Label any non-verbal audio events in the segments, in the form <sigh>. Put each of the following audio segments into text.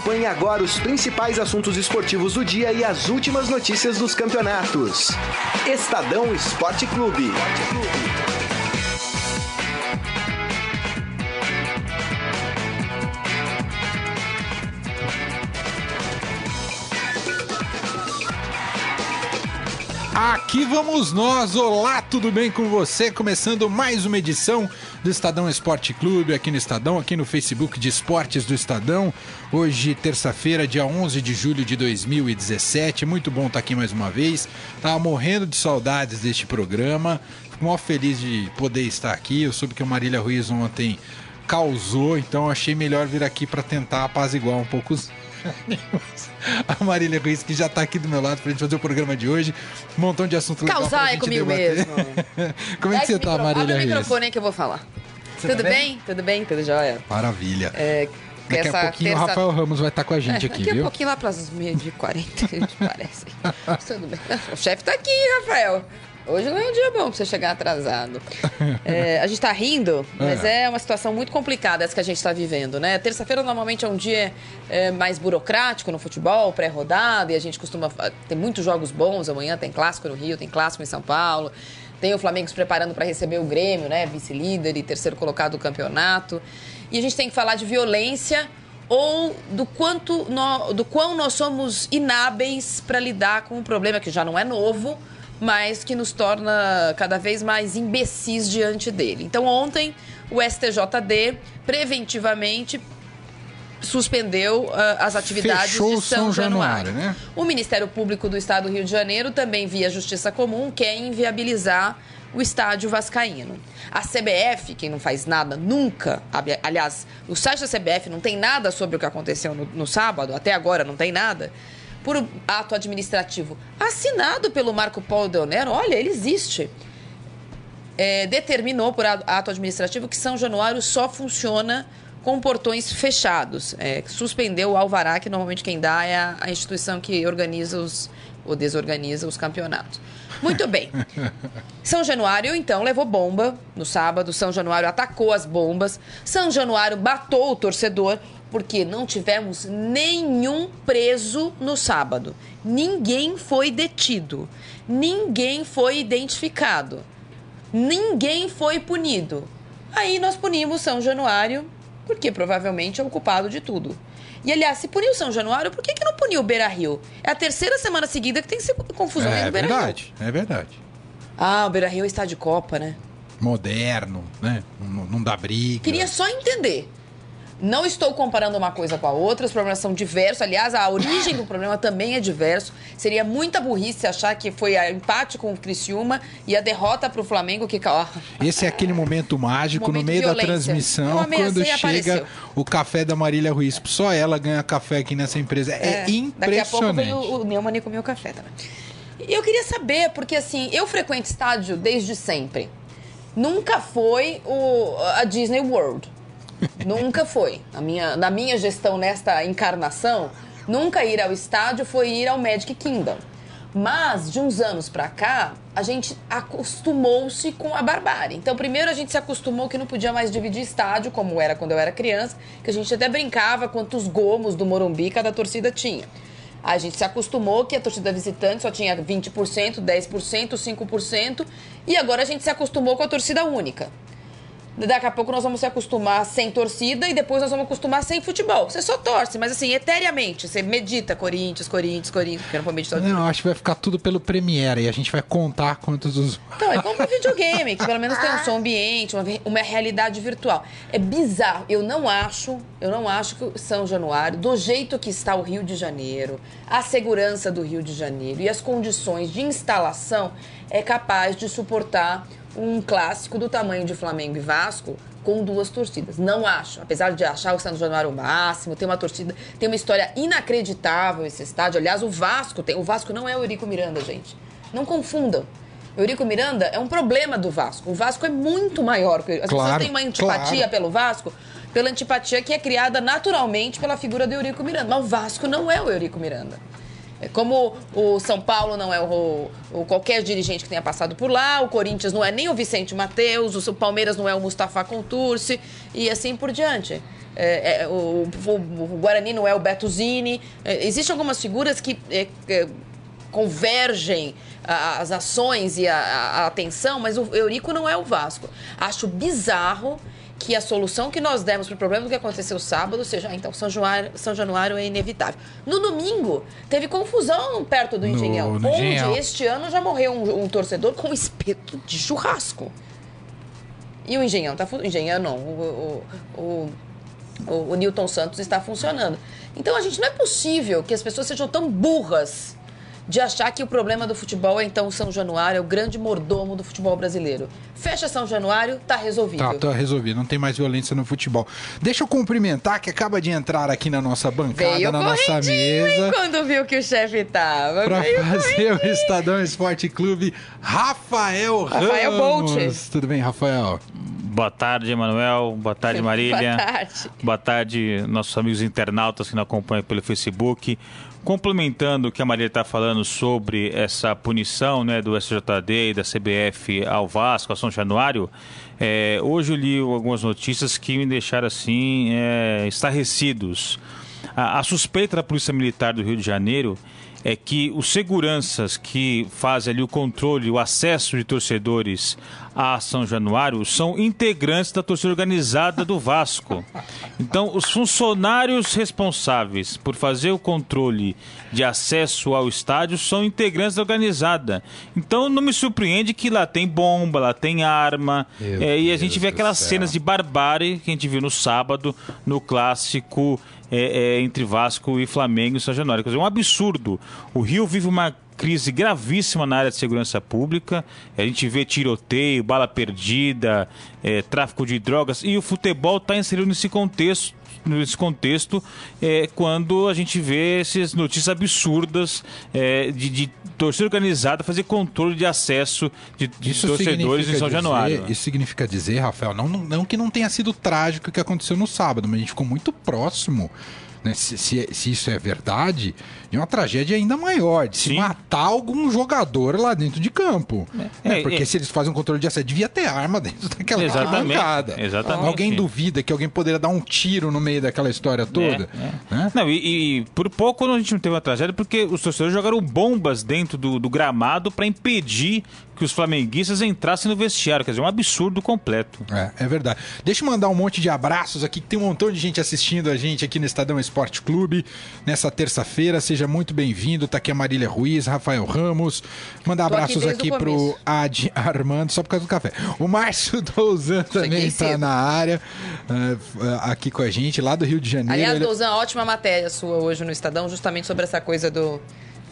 Acompanhe agora os principais assuntos esportivos do dia e as últimas notícias dos campeonatos. Estadão Esporte Clube. Aqui vamos nós. Olá, tudo bem com você? Começando mais uma edição do Estadão Esporte Clube aqui no Estadão, aqui no Facebook de Esportes do Estadão. Hoje, terça-feira, dia 11 de julho de 2017. Muito bom estar aqui mais uma vez. Tava morrendo de saudades deste programa. Fico mó feliz de poder estar aqui. Eu soube que a Marília Ruiz ontem causou, então achei melhor vir aqui para tentar apaziguar um pouco os a Marília Ruiz, que já está aqui do meu lado para gente fazer o programa de hoje. Um montão de assunto legal Causar é comigo debater. mesmo. <laughs> Como é que você tá, Marília Abre o Ruiz? microfone aí que eu vou falar. Você Tudo tá bem? Tudo bem? Tudo jóia? Maravilha. É, Daqui a pouquinho terça- o Rafael Ramos vai estar com a gente É, aqui, daqui a viu? pouquinho lá para as meia de 40, a gente parece. <laughs> Tudo bem. O chefe tá aqui, Rafael. Hoje não é um dia bom pra você chegar atrasado. <laughs> É, a gente tá rindo, mas é. uma situação muito complicada essa que a gente tá vivendo, né? Terça-feira normalmente é um dia é, mais burocrático no futebol, pré-rodada, e a gente costuma. fa- Tem muitos jogos bons, amanhã tem clássico no Rio, tem clássico em São Paulo. Tem o Flamengo se preparando para receber o Grêmio, né? Vice-líder e terceiro colocado do campeonato. E a gente tem que falar de violência ou do quanto nó- do quão nós somos inábeis para lidar com um problema que já não é novo, mas que nos torna cada vez mais imbecis diante dele. Então ontem o STJD preventivamente suspendeu ah, as atividades Fechou de São, São Januário. Januário, né? O Ministério Público do Estado do Rio de Janeiro também via Justiça Comum quer inviabilizar o estádio vascaíno. A CBF, quem não faz nada nunca, aliás, o site da CBF não tem nada sobre o que aconteceu no, no sábado, até agora não tem nada, por ato administrativo assinado pelo Marco Polo Deonero, olha, ele existe é, determinou por ato administrativo que São Januário só funciona com portões fechados. É, suspendeu o alvará, que normalmente quem dá é a, a instituição que organiza os, ou desorganiza os campeonatos. Muito bem. São Januário, então, levou bomba no sábado. São Januário atacou as bombas. São Januário batou o torcedor, porque não tivemos nenhum preso no sábado. Ninguém foi detido. Ninguém foi identificado. Ninguém foi punido. Aí nós punimos São Januário, porque provavelmente é o culpado de tudo. E aliás, se puniu São Januário, por que, que não puniu o Beira Rio? É a terceira semana seguida que tem confusão aí É no Beira Rio. verdade, é verdade. Ah, o Beira Rio está de Copa, né? Moderno, né? Não, não dá briga. Queria só entender. Não estou comparando uma coisa com a outra, os problemas são diversos. Aliás, a origem do problema também é diverso. Seria muita burrice achar que foi a empate com o Criciúma e a derrota para o Flamengo que. Ó, Esse é aquele momento mágico Momento no meio da transmissão, quando e chega apareceu. o café da Marília Ruiz. Só ela ganha café aqui nessa empresa. É, Daqui a pouco impressionante. vem o, Neumann comer o café também. E Eu queria saber, porque assim, eu frequento estádio desde sempre. Nunca foi o, a Disney World. Nunca foi. Na minha, na minha gestão nesta encarnação, nunca ir ao estádio foi ir ao Magic Kingdom. Mas, de uns anos pra cá, a gente acostumou-se com a barbárie. Então, primeiro a gente se acostumou que não podia mais dividir estádio, como era quando eu era criança, que a gente até brincava quantos gomos do Morumbi cada torcida tinha. A gente se acostumou que a torcida visitante só tinha 20%, 10%, 5%, e agora a gente se acostumou com a torcida única. Daqui a pouco nós vamos se acostumar sem torcida e depois nós vamos acostumar sem futebol. Você só torce, mas assim, eteriamente. Você medita Corinthians, Corinthians, Corinthians, porque eu não vou meditar. Não, acho que vai ficar tudo pelo Premiere e a gente vai contar quantos os. Então, é como um videogame, que pelo menos tem um som ambiente, uma, uma realidade virtual. É bizarro. Eu não acho, eu não acho que São Januário, do jeito que está o Rio de Janeiro, a segurança do Rio de Janeiro e as condições de instalação, é capaz de suportar um clássico do tamanho de Flamengo e Vasco com duas torcidas. Não acho. Apesar de achar o São Januário o máximo, tem uma torcida, tem uma história inacreditável esse estádio. Aliás, o Vasco tem. O Vasco não é o Eurico Miranda, gente. Não confundam. Eurico Miranda é um problema do Vasco. O Vasco é muito maior. que As Claro, pessoas têm uma antipatia claro. pelo Vasco, pela antipatia que é criada naturalmente pela figura do Eurico Miranda. Mas o Vasco não é o Eurico Miranda. É como o São Paulo não é o, o qualquer dirigente que tenha passado por lá, o Corinthians não é nem o Vicente Mateus, o Palmeiras não é o Mustafa Contursi e assim por diante. é, é, o, o, Guarani não é o Betuzini. É, existem algumas figuras que é, é, convergem as ações e a, a, atenção, mas o Eurico não é o Vasco. Acho bizarro que a solução que nós demos para o problema do que aconteceu sábado seja, ah, então, São Januário, São Januário é inevitável. No domingo, teve confusão perto do Engenhão, no, no onde Engenhão. este ano já morreu um, um, torcedor com espeto de churrasco. E o Engenhão tá Engenhão não, o, o, o, o, o Newton Santos está funcionando. Então, a gente não é possível que as pessoas sejam tão burras de achar que o problema do futebol é então o São Januário, é o grande mordomo do futebol brasileiro. Fecha São Januário, tá resolvido. Tá, tá resolvido, não tem mais violência no futebol. Deixa eu cumprimentar que acaba de entrar aqui na nossa bancada, Veio na nossa mesa. Hein, quando viu que o chefe tava. Pra fazer o Estadão Esporte Clube, Rafael, Rafael Ramos. Boltes. Tudo bem, Rafael? Boa tarde, Emanuel. Boa tarde, <laughs> Marília. Boa tarde. Boa tarde, nossos amigos internautas que nos acompanham pelo Facebook. Complementando o que a Maria está falando sobre essa punição né, do SJD e da CBF ao Vasco, a São Januário, é, hoje eu li algumas notícias que me deixaram assim é, estarrecidos. A, a suspeita da Polícia Militar do Rio de Janeiro é que os seguranças que fazem ali o controle, o acesso de torcedores a São Januário são integrantes da torcida organizada do Vasco. Então, os funcionários responsáveis por fazer o controle de acesso ao estádio são integrantes da organizada. Então, não me surpreende que lá tem bomba, lá tem arma, é, e a gente vê aquelas cenas de barbárie que a gente viu no sábado, no clássico é, é, entre Vasco e Flamengo e São Januário. Quer dizer, um absurdo. O Rio vive uma crise gravíssima na área de segurança pública. A gente vê tiroteio, bala perdida, é, tráfico de drogas e o futebol está inserido nesse contexto nesse contexto é, quando a gente vê essas notícias absurdas é, de, de torcida organizada fazer controle de acesso de, de torcedores em São dizer, Januário. Isso significa dizer, Rafael, não, não que não tenha sido trágico o que aconteceu no sábado, mas a gente ficou muito próximo né, se, se, se, isso é verdade, é uma tragédia ainda maior, de se Sim. matar algum jogador lá dentro de campo. É, né, é, porque é, se eles fazem um controle de assédio, devia ter arma dentro <laughs> daquela exatamente, arrancada. Exatamente. Alguém duvida que alguém poderia dar um tiro no meio daquela história toda? É, é. Né? Não, e, e, por pouco a gente não teve uma tragédia, porque os torcedores jogaram bombas dentro do, do gramado para impedir que os flamenguistas entrassem no vestiário. Quer dizer, um absurdo completo. É, é verdade. Deixa eu mandar um monte de abraços aqui, que tem um montão de gente assistindo a gente aqui no Estadão Esporte Clube nessa terça-feira. Seja muito bem-vindo. Tá aqui a Marília Ruiz, Rafael Ramos. Mandar Tô abraços aqui, aqui pro Ad Armando, só por causa do café. O Márcio <laughs> Douzan também está na área, uh, aqui com a gente, lá do Rio de Janeiro. Aliás. Douzan, ótima matéria sua hoje no Estadão, justamente sobre essa coisa do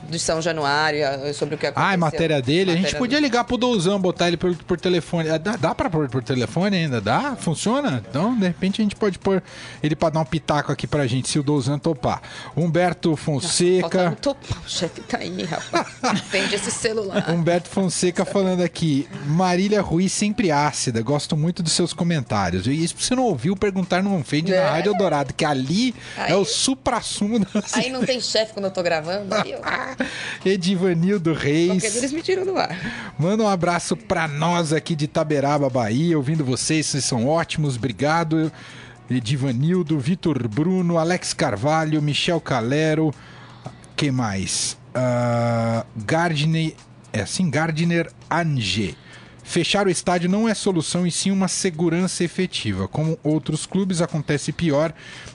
de São Januário, sobre o que aconteceu. Ah, é matéria dele. Matéria a gente podia ligar pro Douzão, botar ele por, por telefone. Dá, dá pra pôr por telefone ainda? Dá? Funciona? Então, de repente, a gente pode pôr ele pra dar um pitaco aqui pra gente, se o Douzão topar. Humberto Fonseca. topar, o chefe tá aí, rapaz. Atende esse celular. <laughs> Humberto Fonseca falando aqui. Marília Ruiz sempre ácida. Gosto muito dos seus comentários. E isso você não ouviu perguntar no Fade é. na Rádio Dourado, que ali aí, é o supra-sumo da... Aí não tem chefe quando eu tô gravando. Aí eu... <laughs> <laughs> Edivanildo Reis. Qualquer eles me tiram do ar. Manda um abraço pra nós aqui de Taberaba, Bahia, ouvindo vocês, vocês são ótimos, obrigado. Edivanildo, Vitor Bruno, Alex Carvalho, Michel Calero, que mais? Uh, Gardner, é assim, Gardner Ange. Fechar o estádio não é solução e sim uma segurança efetiva. Como outros clubes, acontece pior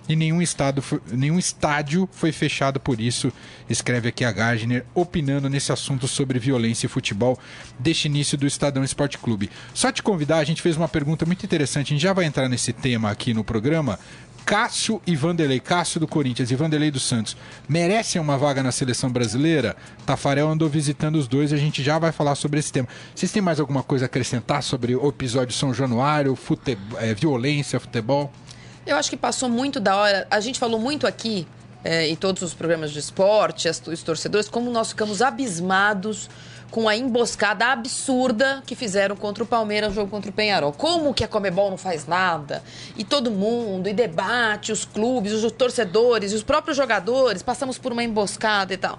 e nenhum, estado, nenhum estádio foi fechado por isso, escreve aqui a Gardner, opinando nesse assunto sobre violência e futebol deste início do Estadão Esporte Clube. Só te convidar, a gente fez uma pergunta muito interessante, a gente já vai entrar nesse tema aqui no programa, Cássio e Vanderlei, Cássio do Corinthians e Vanderlei do Santos, merecem uma vaga na seleção brasileira? Tafarel andou visitando os dois e a gente já vai falar sobre esse tema. Vocês têm mais alguma coisa a acrescentar sobre o episódio São Januário, futebol, é, violência, futebol? Eu acho que passou muito da hora. A gente falou muito aqui, é, em todos os programas de esporte, os torcedores, como nós ficamos abismados com a emboscada absurda que fizeram contra o Palmeiras no jogo contra o Penharol. Como que a Comebol não faz nada? E todo mundo, e debate, os clubes, os torcedores, os próprios jogadores, passamos por uma emboscada e tal.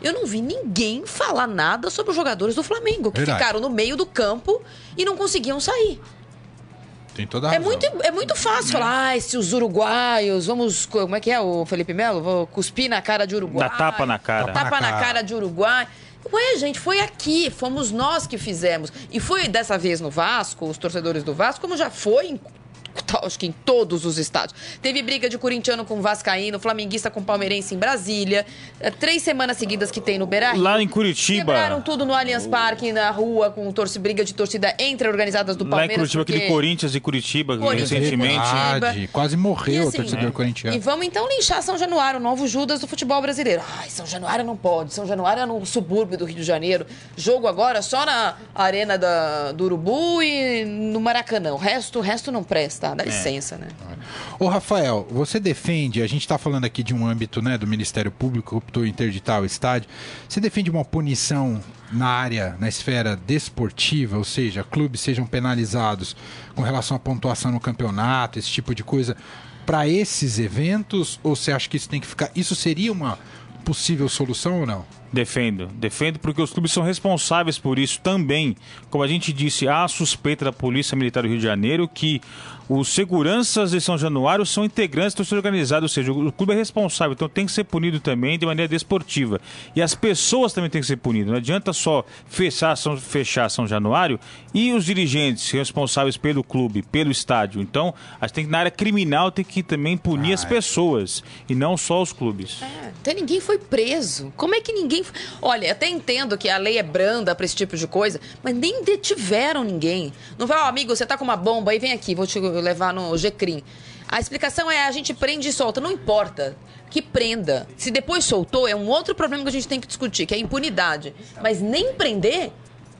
Eu não vi ninguém falar nada sobre os jogadores do Flamengo, que Verdade. ficaram no meio do campo e não conseguiam sair. tem toda a É razão. muito, é muito fácil falar, ah, se os uruguaios, vamos. Como é que é o Felipe Melo? Vou cuspir na cara de Uruguai. Dá tapa na cara. Dá Tapa na cara de Uruguai. Ué, gente, foi aqui, fomos nós que fizemos. E foi dessa vez no Vasco, os torcedores do Vasco, como já foi em acho que em todos os estádios. Teve briga de corintiano com vascaíno, flamenguista com palmeirense em Brasília. É, Três semanas seguidas que tem no Beira Rio. Lá em Curitiba. Quebraram tudo no Allianz Parque, na rua, com torce, briga de torcida entre organizadas do Lá em Palmeiras. Curitiba, porque- aquele Corinthians e Curitiba, Corinthians recentemente. Verdade, quase morreu E o assim, torcedor é. corintiano. E vamos então linchar São Januário, o novo Judas do futebol brasileiro. Ai, São Januário não pode. São Januário é no subúrbio do Rio de Janeiro. Jogo agora só na arena da, do Urubu e no Maracanã. O resto, o resto não presta. É. Dá licença, né? Ô, Rafael, você defende, a gente está falando aqui de um âmbito né, do Ministério Público que optou em interditar o estádio. Você defende uma punição na área, na esfera desportiva, ou seja, clubes sejam penalizados com relação à pontuação no campeonato, esse tipo de coisa, para esses eventos? Ou você acha que isso tem que ficar. Isso seria uma possível solução ou não? Defendo, defendo porque os clubes são responsáveis por isso também. Como a gente disse, há a suspeita da Polícia Militar do Rio de Janeiro que os seguranças de São Januário são integrantes do torcida organizado, ou seja, o clube é responsável, então tem que ser punido também de maneira desportiva. E as pessoas também têm que ser punidas. Não adianta só fechar São, fechar São Januário e os dirigentes responsáveis pelo clube, pelo estádio. Então, a gente tem que, na área criminal, tem que também punir as pessoas e não só os clubes. Até ninguém foi preso. Como é que ninguém. foi- Olha, até entendo que a lei é branda pra esse tipo de coisa, mas nem detiveram ninguém. Não vai, ó, amigo, você tá com uma bomba aí, vem aqui, vou te levar no GCRIM. A explicação é a gente prende e solta. Não importa. Que prenda. Se depois soltou, é um outro problema que a gente tem que discutir, que é a impunidade. Mas nem prender,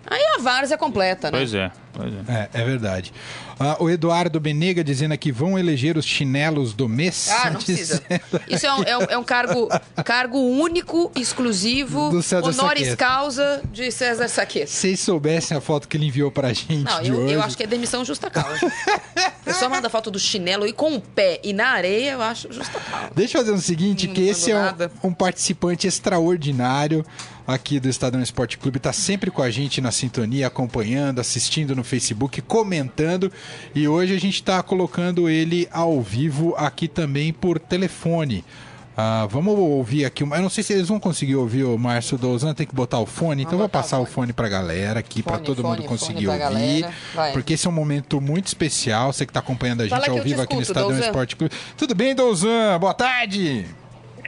aí a várzea completa, né? Pois é, pois é. É, é verdade. Ah, o Eduardo Benega dizendo aqui: vão eleger os chinelos do mês. Ah, <laughs> não precisa. Isso é um, é um- é um cargo, cargo único, exclusivo, honoris Saqueta. causa de César Saqueta. Se vocês soubessem a foto que ele enviou pra gente Não, de eu, hoje. eu acho que é demissão justa causa. A pessoa manda foto do chinelo e com o pé e na areia, eu acho justa causa. Deixa eu fazer o seguinte, Não que esse é um, um participante extraordinário aqui do Estadão Esporte Clube, tá sempre com a gente na sintonia, acompanhando, assistindo no Facebook, comentando, e hoje a gente tá colocando ele ao vivo aqui também por telefone. Ah, vamos ouvir aqui, eu não sei se eles vão conseguir ouvir o Márcio Douzan, tem que botar o fone, então vou o passar o fone. fone pra galera aqui, Fone, todo fone, mundo conseguir ouvir, porque esse é um momento muito especial, você que tá acompanhando a gente Fala ao vivo aqui no escuto, Estadão Douzan. Esporte Clube. Tudo bem, Douzan? Boa tarde!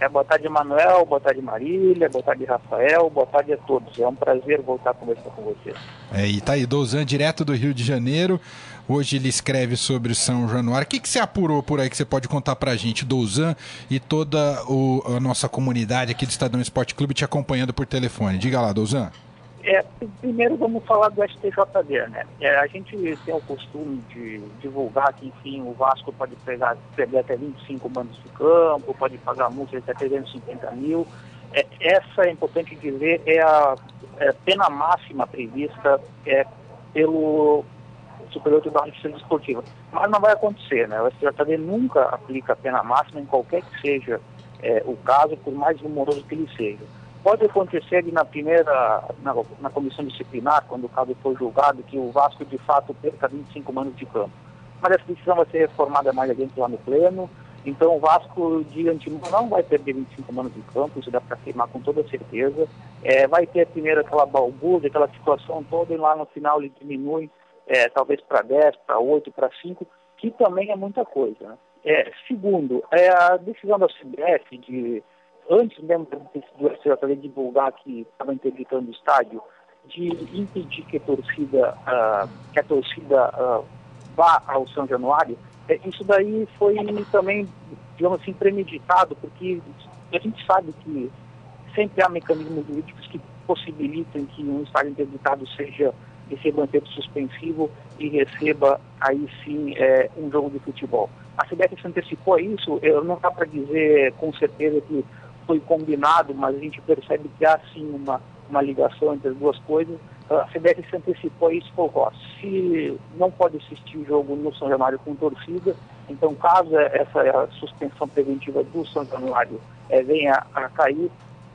É, boa tarde, Manuel, boa tarde, Marília, boa tarde, Rafael, boa tarde a todos. É um prazer voltar a conversar com vocês. É, e tá aí, Douzan, direto do Rio de Janeiro. Hoje ele escreve sobre São Januário. O que, que você apurou por aí que você pode contar pra gente, Douzan, e toda o- a nossa comunidade aqui do Estadão Esporte Clube te acompanhando por telefone? Diga lá, Douzan. É, primeiro vamos falar do STJD, né? É, a gente tem o costume de divulgar que, enfim, o Vasco pode pegar, perder até 25 mandos de campo, pode pagar multa de até 350 mil. É, essa, é importante dizer, é a é, pena máxima prevista é, pelo Superior Tribunal de Justiça Desportiva. Mas não vai acontecer, né? O STJD nunca aplica a pena máxima em qualquer que seja é, o caso, por mais rumoroso que ele seja. Pode acontecer na primeira, na, na comissão disciplinar, quando o caso for julgado, que o Vasco de fato perca 25 anos de campo. Mas essa decisão vai ser reformada mais adiante lá no pleno. Então o Vasco de antemão não vai perder 25 anos de campo, isso dá para afirmar com toda certeza. É, vai ter primeiro aquela balbúrdia, aquela situação toda, e lá no final ele diminui, é, talvez para 10, para 8, para 5, que também é muita coisa. né? É, segundo, é a decisão da CBF de antes mesmo do STJD divulgar que estava interditando o estádio, de impedir que a torcida, ah, que a torcida ah, vá ao São Januário, é, isso daí foi também, digamos assim, premeditado, porque a gente sabe que sempre há mecanismos jurídicos que possibilitam que um estádio interditado seja receba um tempo suspensivo e receba aí sim é, um jogo de futebol. A CBF se antecipou a isso, eu não dá para dizer com certeza que foi combinado, mas a gente percebe que há sim uma, uma ligação entre as duas coisas. A CBF se antecipou a isso falou, ó, se não pode assistir o jogo no São Januário com torcida, então caso essa suspensão preventiva do São Januário é, venha a cair,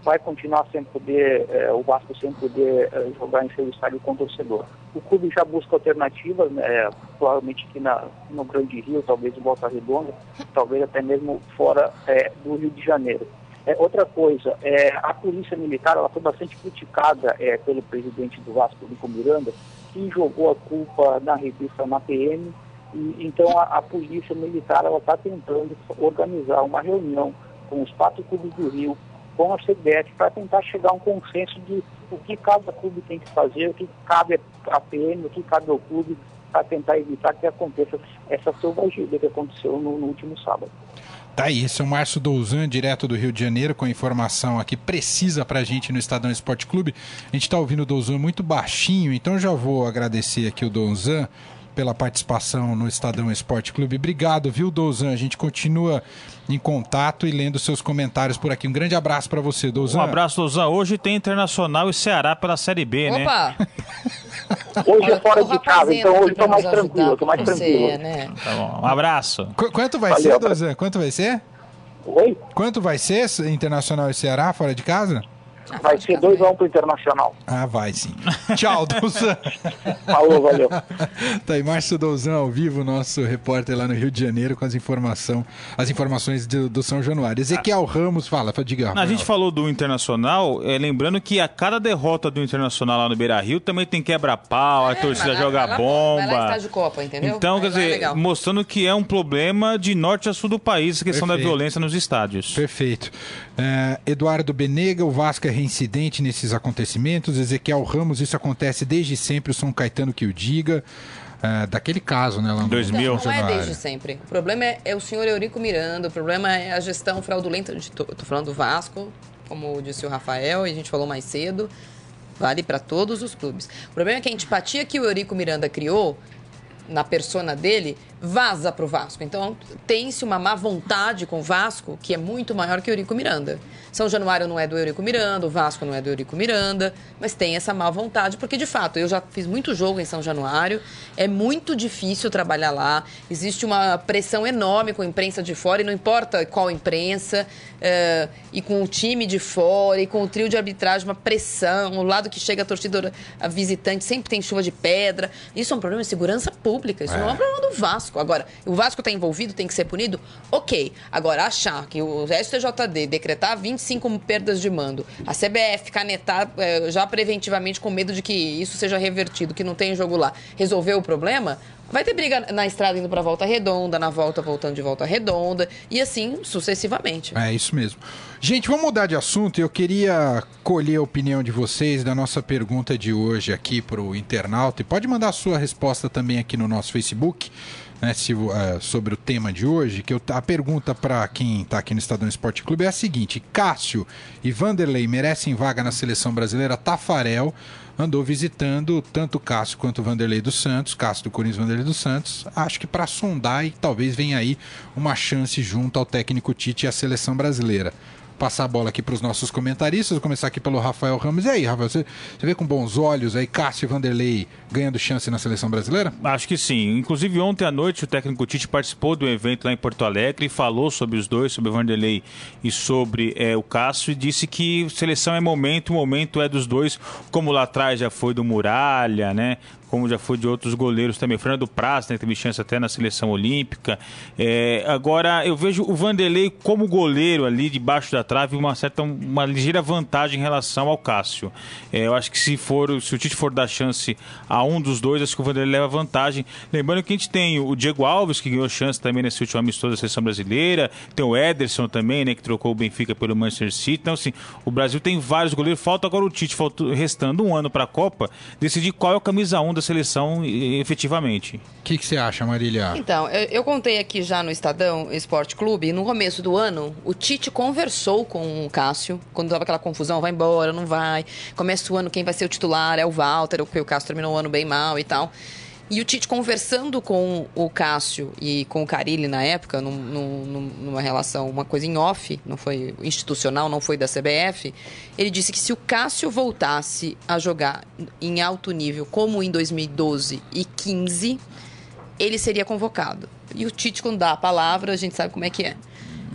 vai continuar sem poder, é, o Vasco sem poder é, jogar em seu estádio com torcedor. O clube já busca alternativas, né, provavelmente aqui na, no Grande Rio, talvez em Volta Redonda, talvez até mesmo fora é, do Rio de Janeiro. É, outra coisa, é, a polícia militar ela foi bastante criticada é, pelo presidente do Vasco, Nico Miranda, que jogou a culpa na revista na PM. E, então a, a polícia militar ela está tentando organizar uma reunião com os quatro clubes do Rio, com a CBF, para tentar chegar a um consenso de o que cada clube tem que fazer, o que cabe à PM, o que cabe ao clube, para tentar evitar que aconteça essa selvageria que aconteceu no, no último sábado. Tá aí, esse é o Márcio Douzan, direto do Rio de Janeiro, com informação aqui precisa pra gente no Estadão Esporte Clube. A gente tá ouvindo o Douzan muito baixinho, então já vou agradecer aqui o Douzan pela participação no Estadão Esporte Clube. Obrigado, viu, Douzan? A gente continua em contato e lendo seus comentários por aqui. Um grande abraço para você, Douzan. Um abraço, Douzan. Hoje tem Internacional e Ceará pela Série B, Opa. né? Opa! <laughs> Hoje é fora de casa, então hoje estou mais tranquilo, estou mais tranquilo. Né? Tá bom. Um abraço. Qu quanto vai Valeu, ser. Douzan? Quanto vai ser? Oi? Quanto vai ser Internacional e Ceará fora de casa? Vai ser 2 a 1 um pro Internacional. Ah, vai sim. Tchau, <laughs> Douzan. Falou, valeu. Tá aí, Márcio Douzan ao vivo, nosso repórter lá no Rio de Janeiro com as, informação, as informações do, do São Januário. Ezequiel Ramos, fala, diga. A gente falou do Internacional, é, lembrando que a cada derrota do Internacional lá no Beira Rio também tem quebra-pau, a É, torcida vai lá- joga vai lá- bomba. Vai lá estádio Copa, entendeu? Então, Aí quer é dizer, mostrando que é um problema de norte a sul do país, a questão da Perfeito. violência nos estádios. Perfeito. É, Eduardo Benega, o Vasco é reincidente nesses acontecimentos. Ezequiel Ramos, isso acontece desde sempre, o São Caetano que o diga. É, daquele caso, né, lá no 2000. no Não, é desde sempre. O problema é, é o senhor Eurico Miranda, o problema é a gestão fraudulenta. Tô falando do Vasco, como disse o Rafael, e a gente falou mais cedo. Vale para todos os clubes. O problema é que a antipatia que o Eurico Miranda criou na persona dele vaza pro Vasco. Então tem-se uma má vontade com o Vasco que é muito maior que o Eurico Miranda. São Januário não é do Eurico Miranda, o Vasco não é do Eurico Miranda, mas tem essa má vontade, porque de fato eu já fiz muito jogo em São Januário, é muito difícil trabalhar lá, existe uma pressão enorme com a imprensa de fora, e não importa qual imprensa, eh, e com o time de fora, e com o trio de arbitragem, uma pressão, o lado que chega a torcida a visitante sempre tem chuva de pedra. Isso é um problema de segurança pública, isso não é um problema do Vasco. Agora, o Vasco está envolvido, tem que ser punido? Ok. Agora, achar que o STJD decretar 25 perdas de mando, a CBF canetar eh, já preventivamente com medo de que isso seja revertido, que não tem jogo lá, resolver o problema, vai ter briga na estrada indo para Volta Redonda, na volta voltando de Volta Redonda, e assim sucessivamente. É isso mesmo. Gente, vamos mudar de assunto. Eu queria colher a opinião de vocês da nossa pergunta de hoje aqui para o internauta. E pode mandar a sua resposta também aqui no nosso Facebook. Né, se, eh, sobre o tema de hoje, que eu- a pergunta para quem está aqui no Estadão Esporte Clube é a seguinte: Cássio e Vanderlei merecem vaga na seleção brasileira? Tafarel andou visitando tanto Cássio quanto Vanderlei dos Santos, Cássio do Corinthians, Vanderlei dos Santos, acho que para sondar e talvez venha aí uma chance junto ao técnico Tite e à seleção brasileira. Passar a bola aqui para os nossos comentaristas, vou começar aqui pelo Rafael Ramos. E aí, Rafael, você, você vê com bons olhos aí Cássio Vanderlei ganhando chance na seleção brasileira? Acho que sim. Inclusive, ontem à noite, o técnico Tite participou do evento lá em Porto Alegre e falou sobre os dois, sobre o Vanderlei e sobre eh, o Cássio, e disse que seleção é momento, o momento é dos dois, como lá atrás já foi do Muralha, né? Como já foi de outros goleiros também. Fernando Praz né, teve chance até na seleção olímpica. Eh, agora, eu vejo o Vanderlei como goleiro ali debaixo da trave, uma certa, uma ligeira vantagem em relação ao Cássio. Eh, eu acho que se for, se o Tite for dar chance a um dos dois, acho que o Vanderlei leva vantagem. Lembrando que a gente tem o Diego Alves, que ganhou chance também nesse último amistoso da seleção brasileira, tem o Ederson também, né, que trocou o Benfica pelo Manchester City. Então, assim, o Brasil tem vários goleiros. Falta agora o Tite, falta, restando um ano para a Copa, decidir qual é o camisa 1 da seleção efetivamente. O que, que você acha, Marília? Então, eu, eu contei aqui já no Estadão Esporte Clube, no começo do ano, o Tite conversou com o Cássio, quando tava aquela confusão, vai embora, não vai. Começa o ano, quem vai ser o titular é o Walter, o que o Cássio terminou o ano bem mal e tal. E o Tite conversando com o Cássio e com o Carilli na época, num- num- numa relação, uma coisa em off, não foi institucional, não foi da CBF, ele disse que se o Cássio voltasse a jogar em alto nível, como em 2012 e 15, ele seria convocado. E o Tite, quando dá a palavra, a gente sabe como é que é.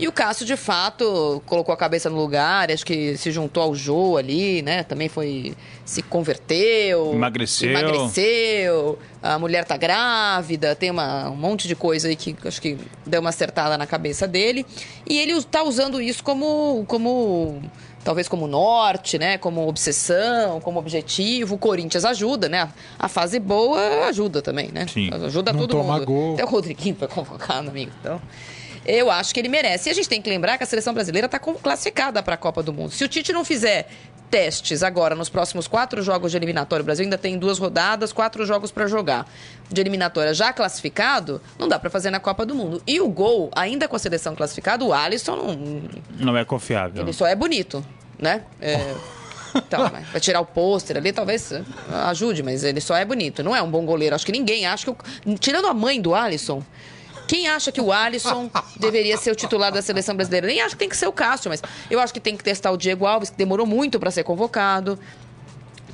E o Cássio, de fato, colocou a cabeça no lugar, acho que se juntou ao Jô ali, né? Também foi. se converteu. Emagreceu. Emagreceu. A mulher tá grávida, tem uma, um monte de coisa aí que acho que deu uma acertada na cabeça dele. E ele tá usando isso como. como talvez como norte, né? Como obsessão, como objetivo. O Corinthians ajuda, né? A fase boa ajuda também, né? Sim. Ajuda Não todo mundo. gol. Até o Rodriguinho foi <laughs> convocado, amigo. Então, eu acho que ele merece. E a gente tem que lembrar que a seleção brasileira está classificada para a Copa do Mundo. Se o Tite não fizer testes agora nos próximos quatro jogos de eliminatória, o Brasil ainda tem duas rodadas, quatro jogos para jogar de eliminatória já classificado, não dá para fazer na Copa do Mundo. E o gol, ainda com a seleção classificada, o Alisson não, Não é confiável. ele só é bonito, né? É, <laughs> Então, vai tirar o pôster ali, talvez ajude, mas ele só é bonito. Não é um bom goleiro. Acho que ninguém acha que. o- Tirando a mãe do Alisson. Quem acha que o Alisson <laughs> deveria ser o titular da seleção brasileira? Nem acho que tem que ser o Cássio, mas eu acho que tem que testar o Diego Alves, que demorou muito para ser convocado.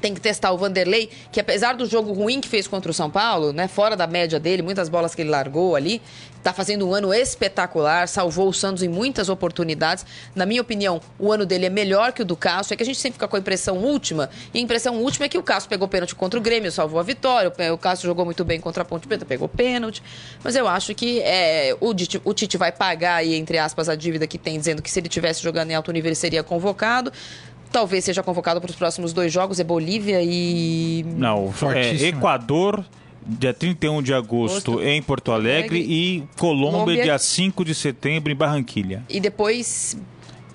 Tem que testar o Vanderlei, que apesar do jogo ruim que fez contra o São Paulo, né, fora da média dele, muitas bolas que ele largou ali, tá fazendo um ano espetacular, salvou o Santos em muitas oportunidades. Na minha opinião, o ano dele é melhor que o do Cássio. É que a gente sempre fica com a impressão última, e a impressão última é que o Cássio pegou pênalti contra o Grêmio, salvou a vitória. O Cássio jogou muito bem contra a Ponte Preta, pegou pênalti. Mas eu acho que é, o, Tite, o Tite vai pagar aí, entre aspas, a dívida que tem, dizendo que se ele tivesse jogando em alto nível, ele seria convocado. Talvez seja convocado para os próximos dois jogos, é Bolívia e. Não, é. Equador, dia 31 de agosto Agosto, em Porto Alegre, e Colômbia, Colômbia. dia 5 de setembro em Barranquilha. E depois.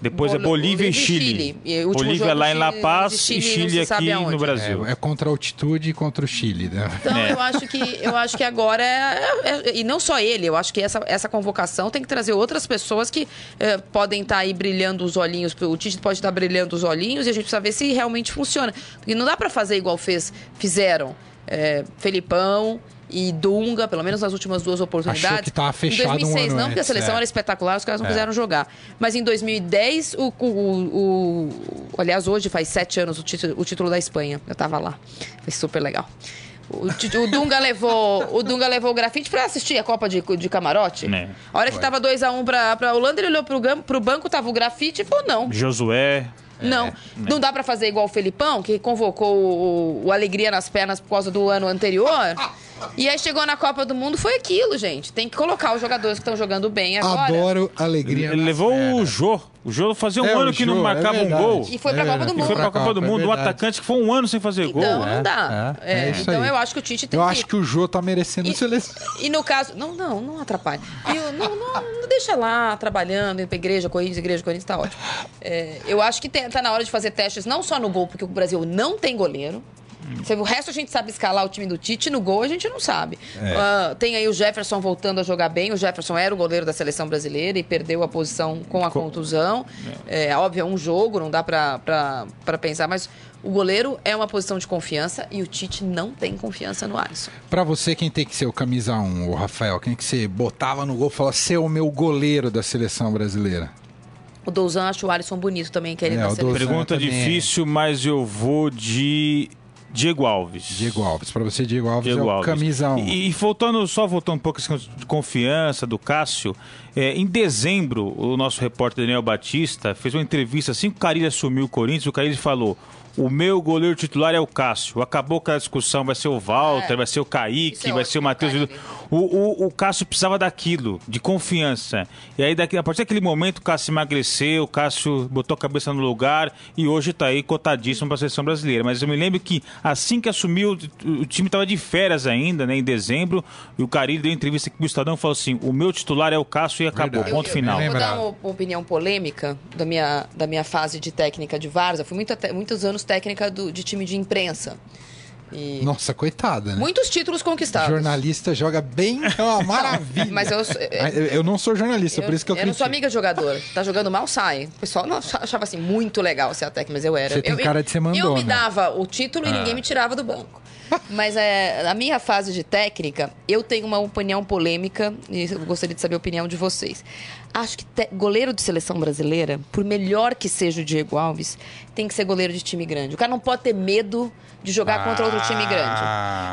Depois é Bol- Bolívia e Bolívia e Chile. Chile. E Bolívia lá em La Paz de e Chile Chile aqui aonde. no Brasil. É, é contra a altitude e contra o Chile, né? Então, É. eu acho que eu acho que agora é, é- e não só ele, eu acho que essa, essa convocação tem que trazer outras pessoas que eh, podem estar aí brilhando os olhinhos, o Tite pode estar brilhando os olhinhos e a gente precisa ver se realmente funciona, porque não dá para fazer igual fez, fizeram eh, Felipão e Dunga, pelo menos nas últimas duas oportunidades. Achou que tava fechado Em 2006 um ano não, porque a seleção é. era espetacular, os caras não quiseram jogar. Mas em 2010, o, o, o- o- aliás, hoje faz sete anos o título, o título da Espanha. Eu tava lá. Foi super legal. O, o Dunga <laughs> levou o Dunga levou o grafite pra assistir a Copa de, de Camarote. Né. A hora que tava 2x1 um pra, pra Holanda, ele olhou pro, gam- pro banco, tava o grafite e falou: não. Josué. Não, não dá pra fazer igual o Felipão, que convocou o, o Alegria nas pernas por causa do ano anterior. <laughs> E aí chegou na Copa do Mundo, foi aquilo, gente. Tem que colocar os jogadores que estão jogando bem agora. Adoro alegria. Ele levou o. Jô. O Jô fazia um É, ano que não Jô, é marcava um verdade. gol. E foi pra Copa do Mundo. E foi pra Copa do é Mundo. um verdade. atacante que foi um ano sem fazer gol. Então, É, não dá. é, é É, isso então aí. eu acho que o Tite tem Eu que... acho que o Jô tá merecendo E- seleção. E no caso. Não, não, não atrapalha. E o- não, não, não deixa lá trabalhando, indo pra igreja, Corinthians, igreja, Corinthians, tá ótimo. É, eu acho que tem- tá na hora de fazer testes não só no gol, porque o Brasil não tem goleiro. O resto a gente sabe escalar o time do Tite, no gol a gente não sabe. É. Ah, tem aí o Jefferson voltando a jogar bem. O Jefferson era o goleiro da seleção brasileira e perdeu a posição com a contusão. É, óbvio, é um jogo, não dá pra pensar, mas o goleiro é uma posição de confiança e o Tite não tem confiança no Alisson. Pra você, quem tem que ser o camisa 1, o Rafael? Quem que você botava no gol e falava, ser o meu goleiro da seleção brasileira? O Douzan acha o Alisson bonito também, que ele É. Pergunta também. difícil, mas eu vou de Diego Alves. Diego Alves. Pra você, Diego Alves Diego é o Alves. camisa 1. E, e voltando, só voltando um pouco negócio de confiança do Cássio, é, em dezembro, o nosso repórter Daniel Batista fez uma entrevista assim que o Carilli assumiu o Corinthians, o Carilli falou. O meu goleiro titular é o Cássio. Acabou com a discussão, vai ser o Walter, É. vai ser o Kaique, é vai ser o Matheus. O, o, o Cássio precisava daquilo, de confiança. E aí, daqui, a partir daquele momento, o Cássio emagreceu, o Cássio botou a cabeça no lugar e hoje está aí cotadíssimo para a seleção brasileira. Mas eu me lembro que assim que assumiu, o, o time estava de férias ainda, né, em dezembro, e o Carilho deu entrevista aqui pro Estadão e falou assim: o meu titular é o Cássio e acabou, Verdade. ponto Eu- final. eu Vou dar uma opinião polêmica da minha, da minha fase de técnica de Varsa. Fui muito, até- muitos anos técnica do- de time de imprensa. E Nossa, coitada, né? muitos títulos conquistados. Jornalista joga bem, é uma maravilha. Mas eu, Ah, eu, eu não sou jornalista, por isso que eu, eu não sou amiga de jogador. Tá jogando mal, sai. O pessoal não ach- achava assim muito legal ser a técnica, mas eu era. Você tem eu, cara de ser Eu mandona. me dava o título e Ah. ninguém me tirava do banco. Mas é, a minha fase de técnica, eu tenho uma opinião polêmica e eu gostaria de saber a opinião de vocês. Acho que te, goleiro de seleção brasileira, por melhor que seja o Diego Alves, tem que ser goleiro de time grande. O cara não pode ter medo de jogar ah. contra outro time grande.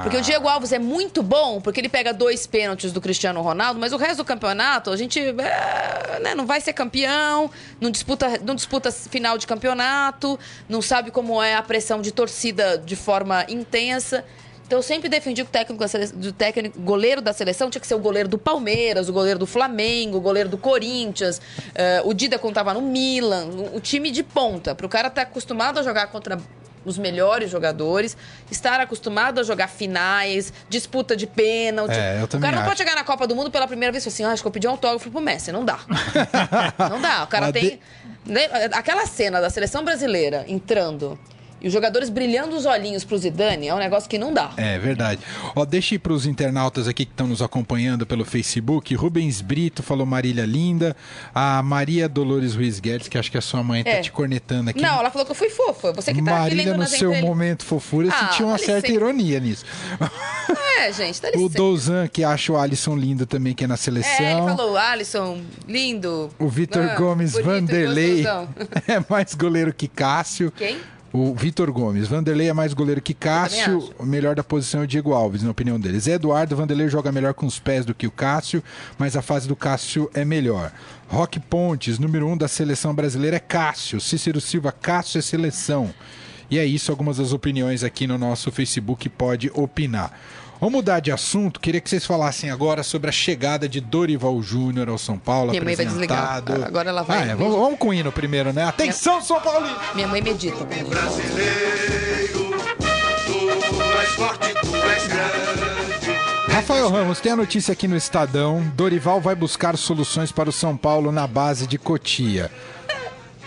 Porque o Diego Alves é muito bom, porque ele pega dois pênaltis do Cristiano Ronaldo, mas o resto do campeonato, a gente é, né, não vai ser campeão, não disputa, não disputa final de campeonato, não sabe como é a pressão de torcida de forma intensa. Então eu sempre defendi que o técnico, do técnico goleiro da seleção tinha que ser o goleiro do Palmeiras, o goleiro do Flamengo, o goleiro do Corinthians. Uh, o Dida contava no Milan, o time de ponta. Para o cara estar tá acostumado a jogar contra os melhores jogadores, estar acostumado a jogar finais, disputa de pênalti. É, o cara não pode chegar na Copa do Mundo pela primeira vez e assim: ah, acho que eu pedi um autógrafo pro Messi. Não dá. <laughs> não dá. O cara Mas tem. De... Né, aquela cena da seleção brasileira entrando e os jogadores brilhando os olhinhos pro Zidane é um negócio que não dá. É verdade. Ó, deixa ir pros internautas aqui que estão nos acompanhando pelo Facebook. Rubens Brito falou Marília linda. A Maria Dolores Ruiz Guedes, que acho que a sua mãe tá é. te cornetando aqui. Não, ela falou que eu fui fofa. Você que tá Marília, no seu momento fofura, eu ah, senti uma certa licença. ironia nisso. <laughs> É, gente, dá licença. O Douzan, que acha o Alisson lindo também, que é na seleção. É, ele falou, Alisson, lindo. O Vitor ah, Gomes Vanderlei <laughs> é mais goleiro que Cássio. Quem? O Vitor Gomes. Vanderlei é mais goleiro que Cássio. O melhor da posição é o Diego Alves, na opinião deles. Eduardo Vanderlei joga melhor com os pés do que o Cássio, mas a fase do Cássio é melhor. Roque Pontes, número um da seleção brasileira é Cássio. Cícero Silva, Cássio é seleção. E é isso, algumas das opiniões aqui no nosso Facebook pode opinar. Vamos mudar de assunto. Queria que vocês falassem agora sobre a chegada de Dorival Júnior ao São Paulo. Minha mãe vai desligar. Agora ela vai. Ah, é, vamos, vamos, com o hino primeiro, né? Atenção, Minha... São Paulo! Minha mãe medita. Brasileiro, tu és forte, tu és grande. Rafael Ramos, tem a notícia aqui no Estadão. Dorival vai buscar soluções para o São Paulo na base de Cotia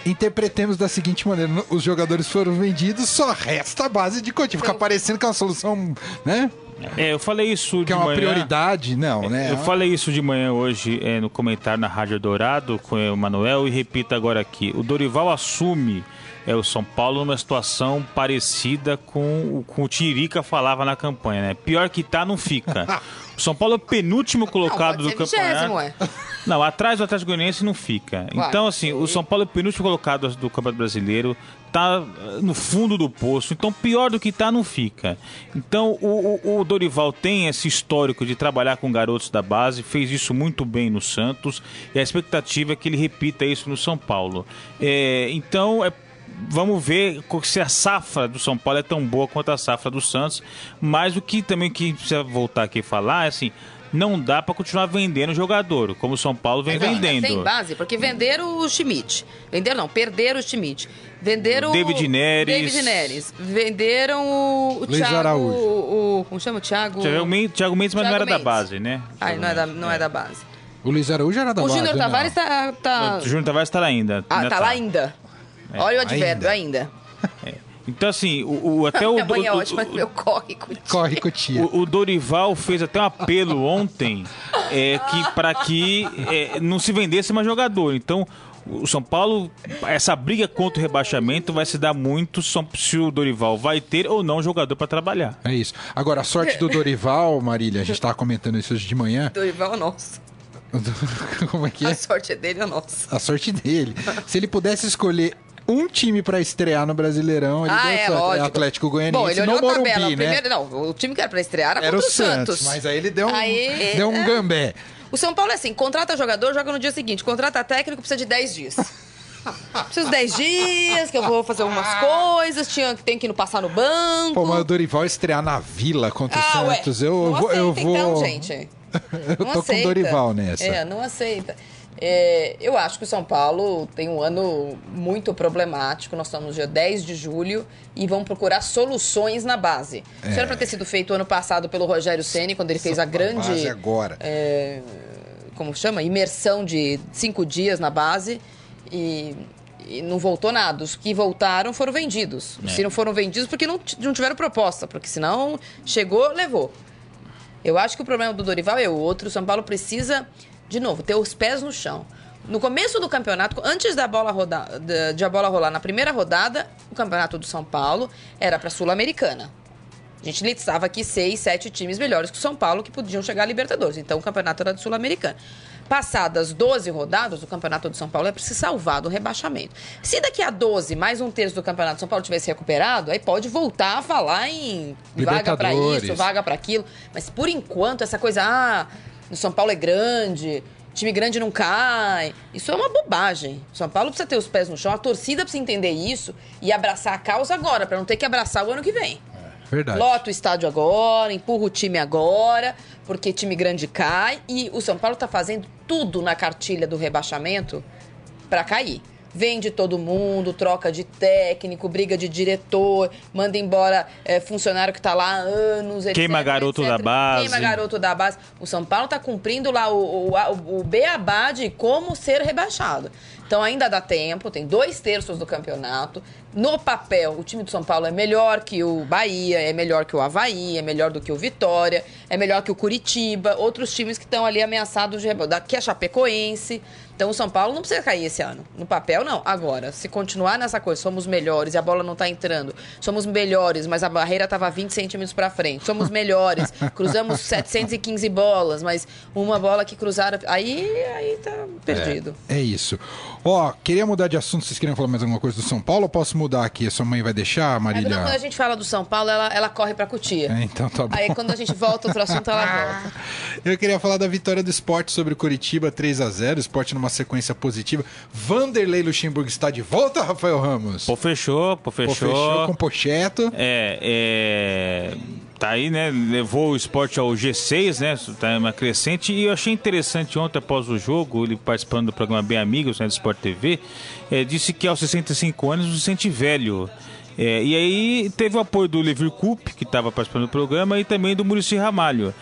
interpretemos da seguinte maneira: os jogadores foram vendidos, só resta a base de Cotia. Fica parecendo que é uma solução, né? É, eu falei isso que de é uma manhã, prioridade, não, né? Eu falei isso de manhã hoje é, no comentário na Rádio Dourado com o Manuel e repito agora aqui. O Dorival assume é, o São Paulo numa situação parecida com, com o Tirica falava na campanha, né? Pior que tá, não fica. <laughs> São Paulo é o penúltimo colocado não, do campeonato. É. <laughs> Não, atrás do Atlético Goianiense não fica. Vai, então, assim, o São Paulo é o penúltimo colocado do Campeonato Brasileiro, tá eh, no fundo do poço. Então, pior do que tá, não fica. Então, o, o, o Dorival tem esse histórico de trabalhar com garotos da base, fez isso muito bem no Santos, e a expectativa é que ele repita isso no São Paulo. É, então, é vamos ver se a safra do São Paulo é tão boa quanto a safra do Santos. Mas o que também que precisa voltar aqui e falar é assim. Não dá para continuar vendendo jogador, como o São Paulo vem vendendo. Tem base, porque venderam o Schmidt. Venderam não, perderam o Schmidt. Venderam o David Neres. David Neres. Venderam o, o Thiago. Araújo. O, o, como chama? O Thiago. Thiago Mendes, Thiago Mendes mas Thiago não era Mendes. da base, né? Ah, não é da, não é. é da base. O Luiz Araújo era da o base. O Júnior Tavares tá, tá. O Júnior Tavares tá lá ainda. Ah, tá, tá lá ainda. É. Olha o advérbio ainda. ainda. É. Então, assim, o, o até <laughs> o. Minha mãe é ótima, meu corre com tia. Corre com tia. O, o Dorival fez até um apelo ontem é, que para que é, não se vendesse mais jogador. Então, o São Paulo, essa briga contra o rebaixamento vai se dar muito se o Dorival vai ter ou não jogador para trabalhar. É isso. Agora, a sorte do Dorival, Marília, a gente estava comentando isso hoje de manhã. Dorival é nosso. <laughs> Como é que é? A sorte é dele ou nossa? A sorte dele. Se ele pudesse escolher um time para estrear no Brasileirão, ele ah, é, lógico. Atlético Goianiense Bom, ele no Morumbi, tabela, né? Primeiro, não, o time que era para estrear era, era o Santos, Santos. Mas aí ele deu um, aí, deu um é... gambé. O São Paulo é assim, contrata jogador, joga no dia seguinte. Contrata técnico, precisa de 10 dias. <laughs> Preciso de 10 dias, que eu vou fazer algumas coisas, tinha, tem que ir no passar no banco. Pô, mas o Dorival estrear na Vila contra ah, o Santos, ué, eu, eu, vou, eu vou... então, gente. <laughs> eu não tô aceita. com o Dorival nessa. É, não aceita. É, eu acho que o São Paulo tem um ano muito problemático. Nós estamos no dia 10 de julho e vão procurar soluções na base. É. Isso era para ter sido feito ano passado pelo Rogério Ceni quando ele fez a grande. Base agora. É, como chama? Imersão de cinco dias na base. E e não voltou nada. Os que voltaram foram vendidos. É. Se não foram vendidos, porque não, não tiveram proposta, porque senão chegou, levou. Eu acho que o problema do Dorival é outro. O São Paulo precisa de novo, ter os pés no chão. No começo do campeonato, antes da bola rodar, de, a bola rolar na primeira rodada, o campeonato do São Paulo era para Sul-Americana. A gente listava aqui seis, sete times melhores que o São Paulo que podiam chegar à Libertadores. Então o campeonato era do Sul-Americano. Passadas 12 rodadas, o Campeonato de São Paulo é para se salvar do rebaixamento. Se daqui a 12, mais um terço do Campeonato de São Paulo tivesse recuperado, aí pode voltar a falar em vaga para isso, vaga para aquilo. Mas por enquanto, essa coisa, ah, o São Paulo é grande, time grande não cai. Isso é uma bobagem. São Paulo precisa ter os pés no chão, a torcida precisa entender isso e abraçar a causa agora, para não ter que abraçar o ano que vem. Verdade. Lota o estádio agora, empurra o time agora, porque time grande cai. E o São Paulo está fazendo tudo na cartilha do rebaixamento para cair. Vende todo mundo, troca de técnico, briga de diretor, manda embora é, funcionário que está lá há anos, etc, Queima garoto etc. da base. Queima garoto da base. O São Paulo está cumprindo lá o, o, o beabá de como ser rebaixado. Então ainda dá tempo, tem dois terços do campeonato. No papel, o time do São Paulo é melhor que o Bahia, é melhor que o Havaí, é melhor do que o Vitória, é melhor que o Curitiba, outros times que estão ali ameaçados de rebelde. Daqui a Chapecoense. Então o São Paulo não precisa cair esse ano. No papel, não. Agora, se continuar nessa coisa, somos melhores e a bola não está entrando, somos melhores, mas a barreira estava 20 centímetros para frente, somos melhores, <laughs> cruzamos 715 bolas, mas uma bola que cruzaram. Aí, aí tá perdido. É, é isso. Ó, queria mudar de assunto, vocês queriam falar mais alguma coisa do São Paulo ou posso mudar aqui? A sua mãe vai deixar, Marília? É, quando a gente fala do São Paulo, ela, ela corre pra Cutia. É, então tá bom. Aí quando a gente volta outro assunto, ela volta. Eu queria falar da vitória do esporte sobre o Curitiba, 3 a 0 Esporte numa sequência positiva. Vanderlei Luxemburgo está de volta, Rafael Ramos? Pô, fechou, pô, fechou. Pô, fechou com Pocheto. É, é tá aí, né? Levou o esporte ao G6, né? Tá uma crescente. E eu achei interessante ontem, após o jogo, ele participando do programa Bem Amigos, né, do Sport TV, é, disse que aos 65 anos se sente velho. É, e aí teve o apoio do Levir Coupe, que estava participando do programa, e também do Murici Ramalho.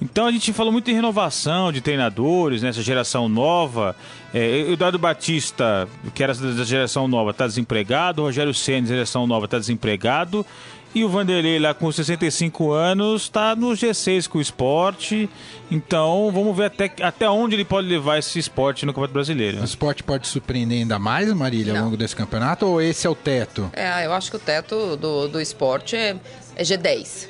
Então a gente falou muito em renovação de treinadores, nessa né, geração nova. É, Eduardo Batista, que era da geração nova, está desempregado. Rogério Senna, geração nova, está desempregado. E o Vanderlei lá com 65 anos está no G6 com o esporte. Então vamos ver até, até onde ele pode levar esse esporte no Campeonato Brasileiro. O esporte pode surpreender ainda mais, Marília, Não. ao longo desse campeonato? Ou esse é o teto? É, eu acho que o teto do, do esporte é, é G10.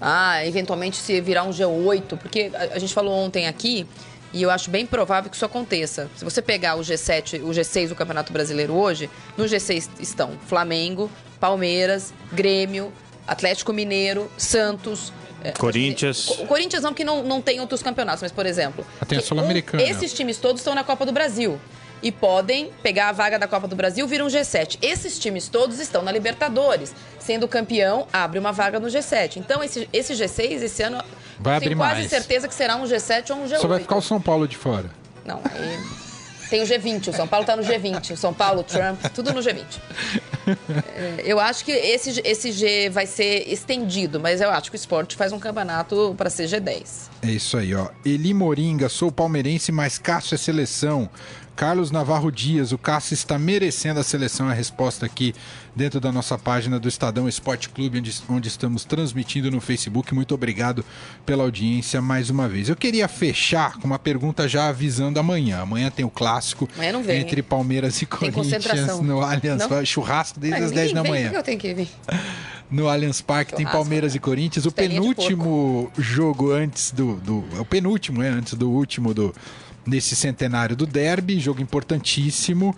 Ah, eventualmente se virar um G8, porque a, a gente falou ontem aqui e eu acho bem provável que isso aconteça. Se você pegar o G7, o G6 do Campeonato Brasileiro hoje, no G6 estão Flamengo, Palmeiras, Grêmio, Atlético Mineiro, Santos. É, Corinthians. O Corinthians não, porque não, não tem outros campeonatos, mas, por exemplo. Tem a Sul-Americana. Um, esses times todos estão na Copa do Brasil. E podem pegar a vaga da Copa do Brasil, viram um G7. Esses times todos estão na Libertadores. Sendo campeão, abre uma vaga no G7. Então, esse, esse G6, esse ano, vai abrir tenho quase mais. certeza que será um G7 ou um G8. Só vai ficar o São Paulo de fora. Não, aí. Tem o G20, o São Paulo está no G20. O São Paulo, Trump, tudo no G20. É, eu acho que esse, esse G vai ser estendido, mas eu acho que o esporte faz um campeonato para ser G10. É isso aí, ó. Eli Moringa, sou palmeirense, mas Cássio é seleção. Carlos Navarro Dias, o Cássio está merecendo a seleção, a resposta aqui dentro da nossa página do Estadão Esporte Clube, onde, onde, estamos transmitindo no Facebook. Muito obrigado pela audiência mais uma vez. Eu queria fechar com uma pergunta já avisando amanhã. Amanhã tem o clássico vem, entre hein? Palmeiras e Corinthians no Allianz. Não? Churrasco desde Mas as 10 da manhã. eu tenho que vir. <laughs> No Allianz Parque tem Palmeiras né? e Corinthians. O penúltimo jogo antes do, do. É o penúltimo, é? Antes do último do nesse centenário do derby, jogo importantíssimo.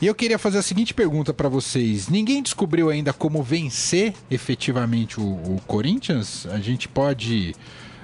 E eu queria fazer a seguinte pergunta para vocês: ninguém descobriu ainda como vencer efetivamente o, o Corinthians? A gente pode.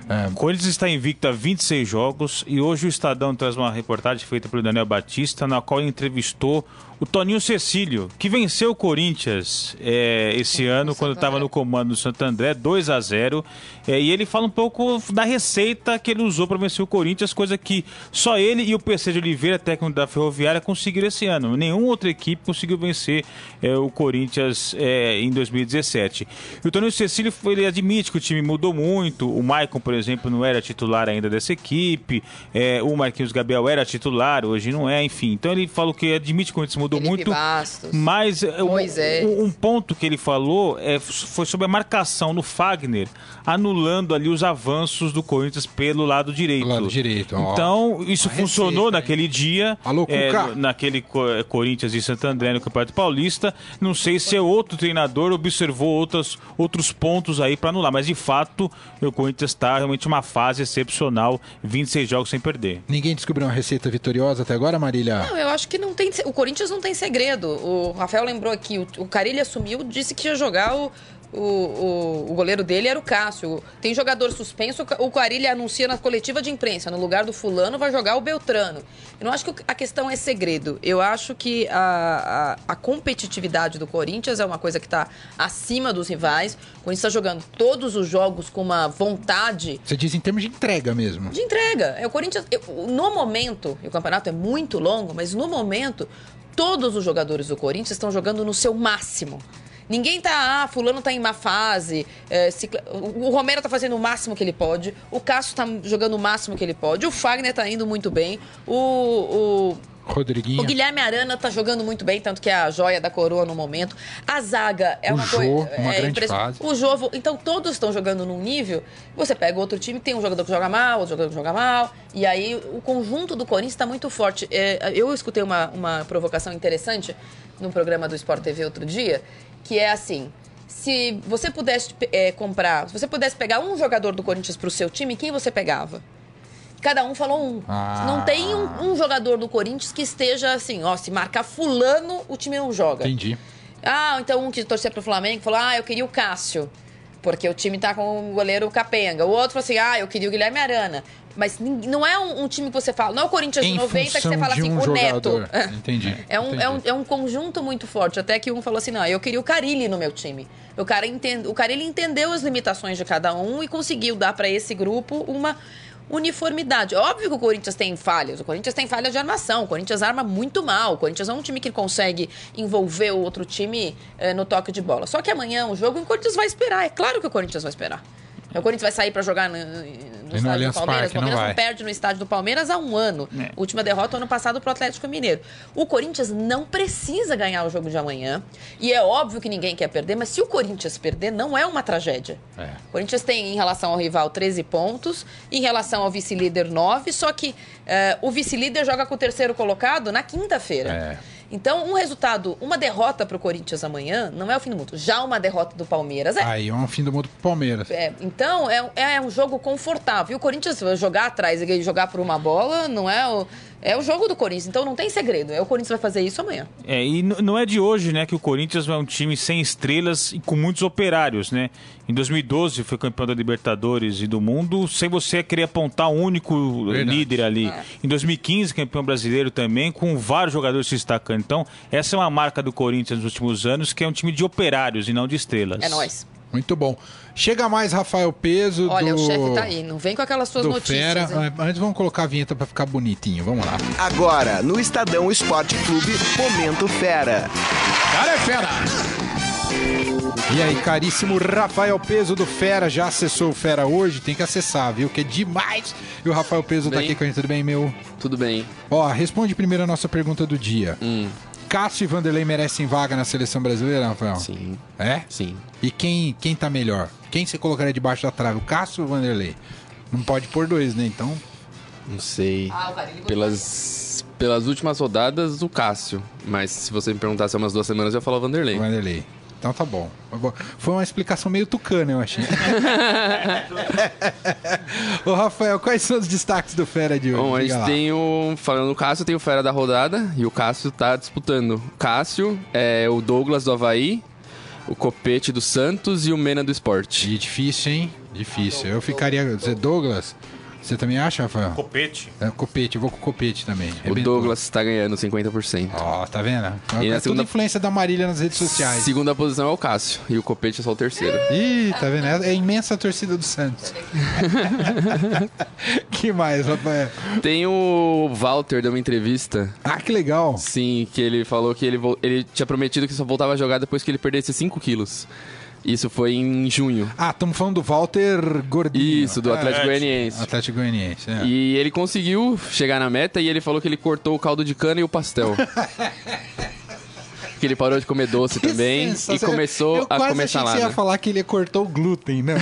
É... Corinthians está invicto a 26 jogos e hoje o Estadão traz uma reportagem feita pelo Daniel Batista, na qual ele entrevistou o Toninho Cecílio, que venceu o Corinthians é, esse ano, quando estava no comando do Santo André, 2 a 0 é, E ele fala um pouco da receita que ele usou para vencer o Corinthians, coisa que só ele e o PC de Oliveira, técnico da Ferroviária, conseguiram esse ano. Nenhuma outra equipe conseguiu vencer é, o Corinthians é, em 2017. E o Toninho Cecílio ele admite que o time mudou muito. O Maicon, por exemplo, não era titular ainda dessa equipe. É, o Marquinhos Gabriel era titular, hoje não é, enfim. Então ele falou que admite que o Corinthians mudou Felipe muito. Bastos. Mas é, Moisés. um, um ponto que ele falou é, foi sobre a marcação no Fagner, anulando ali os avanços do Corinthians pelo lado direito. Lado direito, ó. Então, isso Uma funcionou receita, naquele dia. Alô, é, naquele é, Corinthians e Santo André no Campeonato Paulista. Não sei se é outro treinador observou outras, outros pontos aí para anular, mas de fato o Corinthians está realmente uma fase excepcional, 26 jogos sem perder. Ninguém descobriu uma receita vitoriosa até agora, Marília? Não, eu acho que não tem. O Corinthians não tem segredo. O Rafael lembrou aqui, o, o Carilli assumiu, disse que ia jogar o. O, o, o goleiro dele era o Cássio. Tem jogador suspenso, o Carilli anuncia na coletiva de imprensa. No lugar do fulano vai jogar o Beltrano. Eu não acho que a questão é segredo. Eu acho que a, a, a competitividade do Corinthians é uma coisa que está acima dos rivais. O Corinthians está jogando todos os jogos com uma vontade Você diz em termos de entrega mesmo. de entrega. É o Corinthians. eu- no momento, e o campeonato é muito longo, mas no momento, todos os jogadores do Corinthians estão jogando no seu máximo. Ninguém tá, ah, fulano tá em má fase. é, Cicla- o Romero tá fazendo o máximo que ele pode. O Cássio tá jogando o máximo que ele pode. O Fagner tá indo muito bem. O, Rodriguinho. o Guilherme Arana tá jogando muito bem, tanto que é a joia da coroa no momento. A zaga é O uma coisa. uma é grande fase. O Jovo, então todos estão jogando num nível. Você pega outro time, tem um jogador que joga mal, outro jogador que joga mal, e aí o conjunto do Corinthians está muito forte. É, eu escutei uma, uma provocação interessante no programa do Sport TV outro dia, que é assim. Se você pudesse é, comprar, se você pudesse pegar um jogador do Corinthians pro seu time, quem você pegava? Cada um falou um. Ah. Não tem um, um jogador do Corinthians que esteja assim, ó, se marcar fulano, o time não joga. Entendi. Ah, então um que torcia pro Flamengo falou: ah, eu queria o Cássio, porque o time tá com o goleiro Capenga. O outro falou assim: ah, eu queria o Guilherme Arana. Mas não é um, um time que você fala, não é o Corinthians de Em 90 que você fala assim, um o jogador. Neto. <laughs> Entendi. É um, entendi. é, um, é um conjunto muito forte. Até que um falou assim: não, eu queria o Carilli no meu time. O cara entende, o Carilli entendeu as limitações de cada um e conseguiu dar para esse grupo uma uniformidade. Óbvio que o Corinthians tem falhas. O Corinthians tem falhas de armação. O Corinthians arma muito mal. O Corinthians é um time que consegue envolver o outro time eh, no toque de bola. Só que amanhã o jogo o Corinthians vai esperar. É claro que o Corinthians vai esperar. O Corinthians vai sair para jogar no, no estádio do Palmeiras. Parque, o não Palmeiras vai. não perde no estádio do Palmeiras há um ano. É. Última derrota ano passado pro Atlético Mineiro. O Corinthians não precisa ganhar o jogo de amanhã. E é óbvio que ninguém quer perder, mas se o Corinthians perder, não é uma tragédia. É. O Corinthians tem, em relação ao rival, 13 pontos. Em relação ao vice-líder, 9. Só que eh, o vice-líder joga com o terceiro colocado na quinta-feira. É. Então, um resultado, uma derrota pro Corinthians amanhã, não é o fim do mundo. Já uma derrota do Palmeiras é. Aí é um fim do mundo pro Palmeiras. É, então, é, é um jogo confortável. E o Corinthians jogar atrás e jogar por uma bola não é o, é o jogo do Corinthians. Então não tem segredo. É o Corinthians vai fazer isso amanhã. É, e não é de hoje, né, que o Corinthians é um time sem estrelas e com muitos operários, né? Em 2012 foi campeão da Libertadores e do mundo, sem você querer apontar um único Verdade. líder ali. É. Em 2015 campeão brasileiro também, com vários jogadores se destacando. Então, essa é uma marca do Corinthians nos últimos anos, que é um time de operários e não de estrelas. É nóis. Muito bom. Chega mais Rafael Peso Olha, do... o chefe tá aí. Não vem com aquelas suas do notícias. Fera. hein? Ah, Antes vamos colocar a vinheta pra ficar bonitinho. Vamos lá. Agora, no Estadão Esporte Clube, Momento Fera. Cara é fera! E aí, caríssimo Rafael Peso do Fera, já acessou o Fera hoje? Tem que acessar, viu? Que é demais! E o Rafael Peso tá Bem. aqui com a gente, tudo bem, meu? Tudo bem. Ó, responde primeiro a nossa pergunta do dia. Hum, Cássio e Vanderlei merecem vaga na seleção brasileira, Rafael? sim, É? sim. E quem, quem tá melhor? Quem você colocaria debaixo da trave? O Cássio ou o Vanderlei? Não pode pôr dois, né? Então, Não sei. Ah, Pelas, pelas últimas rodadas, o Cássio. Mas se você me perguntasse há umas duas semanas, eu ia falar o Vanderlei. o Vanderlei. Então tá bom. Foi uma explicação meio tucana, eu achei. <laughs> Ô, Rafael, quais são os destaques do Fera de hoje? Bom, a Diga gente lá. tem o. Falando do Cássio, tem o Fera da rodada e o Cássio tá disputando. O Cássio é o Douglas do Havaí, o Copete do Santos e o Mena do Esporte. E difícil, hein? Difícil. Eu ficaria. Você, Douglas? Você também acha, Rafael? Copete. É, copete, eu vou com o copete também. O. Douglas tá ganhando 50%. Ó, tá vendo? É E na tudo segunda- influência da Marília nas redes sociais. Segunda posição é o Cássio e o Copete é só o terceiro. Ih, tá vendo? É a imensa torcida do Santos. <laughs> que mais, Rafael? Tem o Walter deu uma entrevista Ah, que legal. Sim, que ele falou que ele, ele tinha prometido que só voltava a jogar depois que ele perdesse 5 quilos. Isso foi em junho. Ah, estamos falando do Walter Gordinho. Isso, do É, Atlético Goianiense. Atlético Goianiense, é. E ele conseguiu chegar na meta e ele falou que ele cortou o caldo de cana e o pastel. <laughs> que ele parou de comer doce também e começou eu a quase comer achei que salada. você ia falar que ele cortou o glúten, né?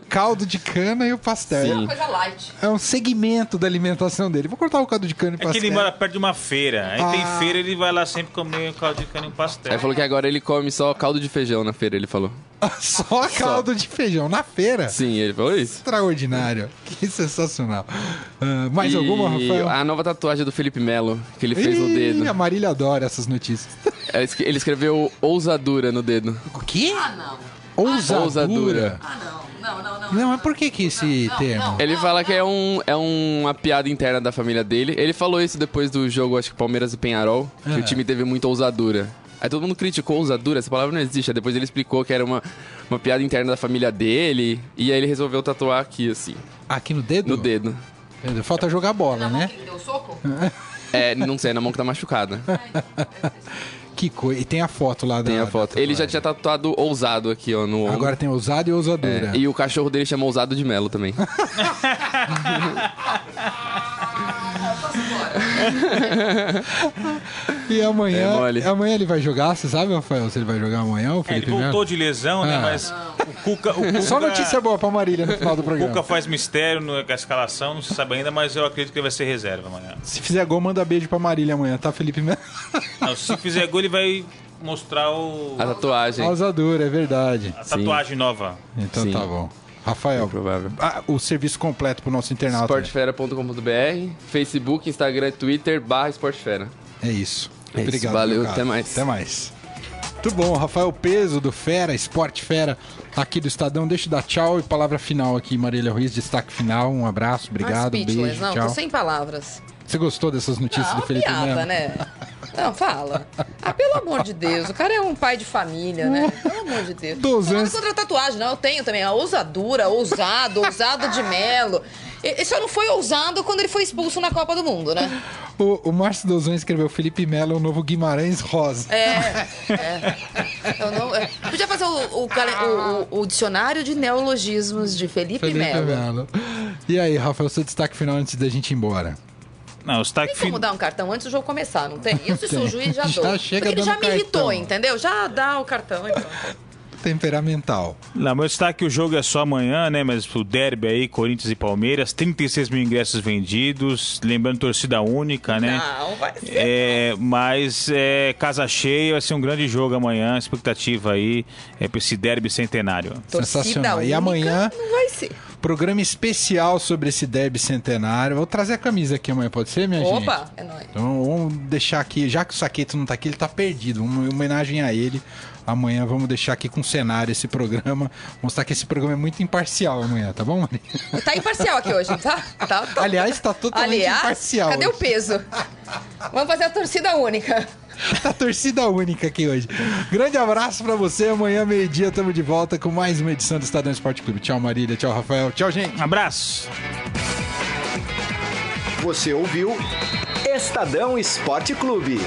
O <laughs> caldo de cana e o pastel. Sim. Coisa light. É um segmento da alimentação dele. Vou cortar o caldo de cana e É que pastel. ele mora perto de uma feira. Aí tem Ah. feira, ele vai lá sempre comer caldo de cana e pastel. Aí falou que agora ele come só caldo de feijão na feira, ele falou. <laughs> Só caldo de feijão na feira. Sim, ele falou isso. Extraordinário. Que sensacional. Ah, mais E alguma, Rafael? A nova tatuagem do Felipe Melo, que ele fez no dedo. A Marília adora essas notícias. <laughs> Ele escreveu ousadura no dedo. O quê? Ah, não. Ousadura. Ousadura. Ah, não. Não, não, não. Não, mas por que que esse Não, termo? não. Ele fala que é, um, é uma piada interna da família dele. Ele falou isso depois do jogo, acho que Palmeiras e Penharol, que Ah. o time teve muita ousadura. Aí todo mundo criticou ousadura, essa palavra não existe. Aí depois ele explicou que era uma, uma piada interna da família dele. E aí ele resolveu tatuar aqui, assim, Aqui no dedo? no dedo. Falta jogar bola, né? Ele deu soco? <laughs> É, não sei, na mão que tá machucada. Que coisa. E tem a foto lá da. Tem a foto. Ele já tinha tatuado ousado aqui, ó, no ombro. Agora tem ousado e ousadura. É, e o cachorro dele chama ousado de Melo também. <laughs> <laughs> E amanhã. É mole. amanhã ele vai jogar, você sabe, Rafael? Se ele vai jogar amanhã, o É, ele Felipe voltou Melo? de lesão, né? Ah. Mas o Cuca, o Cuca... Só notícia boa pra Marília no final do O programa. Cuca faz mistério na escalação, não se sabe ainda, mas eu acredito que ele vai ser reserva amanhã. Se fizer gol, manda beijo pra Marília amanhã, tá, Felipe Melo? Não, se fizer gol, ele vai mostrar o... A tatuagem. Ousadura, é verdade. a tatuagem nova. Então Sim. tá bom. Rafael, provável. ah, o serviço completo pro nosso internauta. Sportfera.com.br, Facebook, Instagram, Twitter, barra Sportfera. É isso. É isso, Obrigado. valeu, até mais. Até mais. Muito bom, Rafael Peso do Fera, Esporte Fera, aqui do Estadão. Deixa eu dar tchau e palavra final aqui, Marília Ruiz, destaque final. Um abraço, obrigado, um beijo, não, tchau. tô sem palavras. Você gostou dessas notícias Ah, do Felipe piada, Melo? né? <laughs> Não, fala. Ah, pelo amor de Deus, o cara é um pai de família, né? Pelo amor de Deus. Dos Não anos- contra a tatuagem, não. Eu tenho também a ousadura, ousado, ousado de Melo. Ele só não foi ousado quando ele foi expulso na Copa do Mundo, né? O, o Márcio Dozon escreveu Felipe Melo é o novo Guimarães Rosa. É, é. Eu não, é. Podia fazer o, o o- o- o dicionário de neologismos de Felipe, Felipe Melo. Melo. E aí, Rafael, seu destaque final antes da gente ir embora. Não, o destaque Tem como dar um cartão antes do jogo começar, não tem? Isso se o juiz já <laughs> Já dou. chega Porque ele já me irritou, cartão. entendeu? Já dá o cartão e pronto. Temperamental. Não, meu destaque o jogo é só amanhã, né? Mas o derby aí, Corinthians e Palmeiras, 36 mil ingressos vendidos, lembrando torcida única, né? Não, vai ser. É, mas é, casa cheia, vai ser um grande jogo amanhã, expectativa aí é, pra esse derby centenário. Torcida sensacional. E amanhã- Não vai ser. Programa especial sobre esse derby centenário. Vou trazer a camisa aqui amanhã, pode ser, minha gente? Opa, é nóis. Então vamos deixar aqui, já que o Saqueto não tá aqui, ele tá perdido. Uma homenagem a ele. Amanhã vamos deixar aqui com cenário esse programa. Mostrar que esse programa é muito imparcial amanhã, tá bom, Maria? Tá imparcial aqui hoje, tá? tá, tá. Aliás, tá totalmente Aliás, imparcial. cadê o hoje. peso? Vamos fazer a torcida única. <laughs> Tá torcida única aqui hoje. Grande abraço pra você. Amanhã, meio-dia, estamos de volta com mais uma edição do Estadão Esporte Clube. Tchau, Marília. Tchau, Rafael. Tchau, gente. Um abraço! Você ouviu Estadão Esporte Clube.